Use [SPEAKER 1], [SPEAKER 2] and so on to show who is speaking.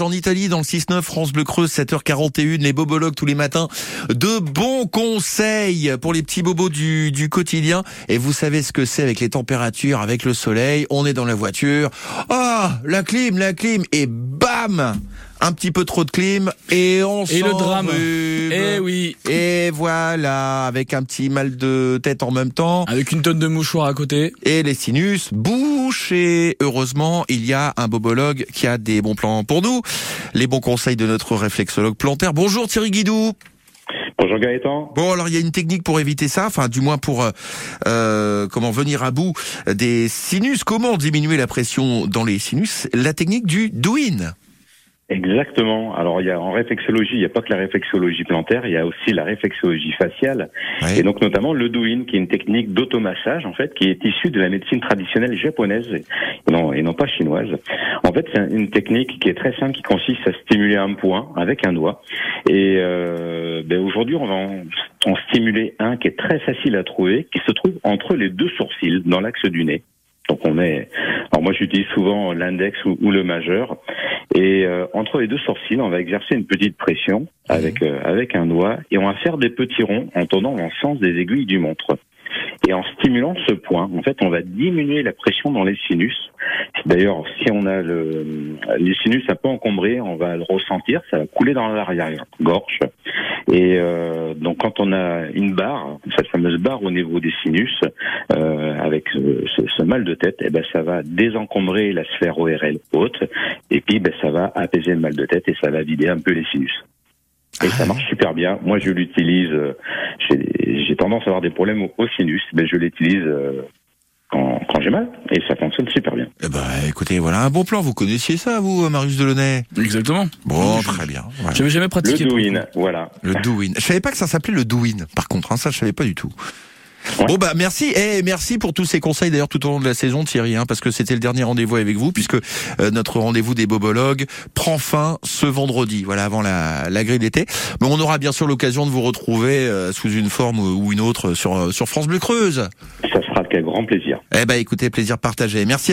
[SPEAKER 1] En Italie, dans le 6-9, France Bleu Creuse, 7h41, les bobologues tous les matins. De bons conseils pour les petits bobos du, du quotidien. Et vous savez ce que c'est avec les températures, avec le soleil. On est dans la voiture. Ah, la clim, la clim. Et bam! Un petit peu trop de clim et on
[SPEAKER 2] Et le drame.
[SPEAKER 1] s'enrhume.
[SPEAKER 2] Eh oui,
[SPEAKER 1] Et voilà, avec un petit mal de tête en même temps.
[SPEAKER 2] avec une tonne de mouchoirs à côté.
[SPEAKER 1] Et les sinus bouchés. Heureusement, il y a un bobologue qui a des bons plans pour nous. Les bons conseils de notre réflexologue plantaire. Bonjour Thierry Guidou.
[SPEAKER 3] Bonjour Gaëtan.
[SPEAKER 1] Bon, alors il y a une technique pour éviter ça, enfin du moins pour euh, euh, comment venir à bout des sinus. Comment diminuer la pression dans les sinus? La technique du do-in.
[SPEAKER 3] Exactement. Alors il y a en réflexologie, il n'y a pas que la réflexologie plantaire, il y a aussi la réflexologie faciale et donc notamment le do-in qui est une technique d'automassage en fait qui est issue de la médecine traditionnelle japonaise et non et non pas chinoise. En fait, c'est une technique qui est très simple qui consiste à stimuler un point avec un doigt et euh, ben, aujourd'hui on va en, en stimuler un qui est très facile à trouver qui se trouve entre les deux sourcils dans l'axe du nez. Donc on est alors moi j'utilise souvent l'index ou, ou le majeur et euh, entre les deux sourcils, on va exercer une petite pression avec euh, avec un doigt et on va faire des petits ronds en tournant dans le sens des aiguilles du montre. Et en stimulant ce point, en fait, on va diminuer la pression dans les sinus. D'ailleurs, si on a le, les sinus un peu encombrés, on va le ressentir, ça va couler dans l'arrière-gorge. Et euh, donc, quand on a une barre, cette fameuse barre au niveau des sinus, euh, avec ce, ce- ce mal de tête, eh ben, ça va désencombrer la sphère ORL haute, et puis ben, ça va apaiser le mal de tête et ça va vider un peu les sinus. Et ça marche super bien. Moi, je l'utilise. euh, J'ai tendance à avoir des problèmes au, au sinus, mais je l'utilise euh, quand, quand j'ai mal et ça fonctionne super bien.
[SPEAKER 1] Eh ben, écoutez, voilà un bon plan. Vous connaissiez ça, vous, Marius Delaunay?
[SPEAKER 2] Exactement.
[SPEAKER 1] Bon, très bien. Voilà.
[SPEAKER 2] J'avais jamais pratiqué. le coup.
[SPEAKER 3] voilà.
[SPEAKER 1] Le do-in. Je savais pas que ça s'appelait le do-in. Par contre, hein, ça, je savais pas du tout.
[SPEAKER 3] Ouais.
[SPEAKER 1] Bon bah merci et merci pour tous ces conseils d'ailleurs tout au long de la saison Thierry hein, parce que c'était le dernier rendez-vous avec vous puisque euh, notre rendez-vous des bobologues prend fin ce vendredi voilà avant la, la grille d'été mais on aura bien sûr l'occasion de vous retrouver euh, sous une forme ou une autre sur euh, sur France Bleu Creuse.
[SPEAKER 3] Ça sera avec grand plaisir.
[SPEAKER 1] Eh ben écoutez plaisir partagé merci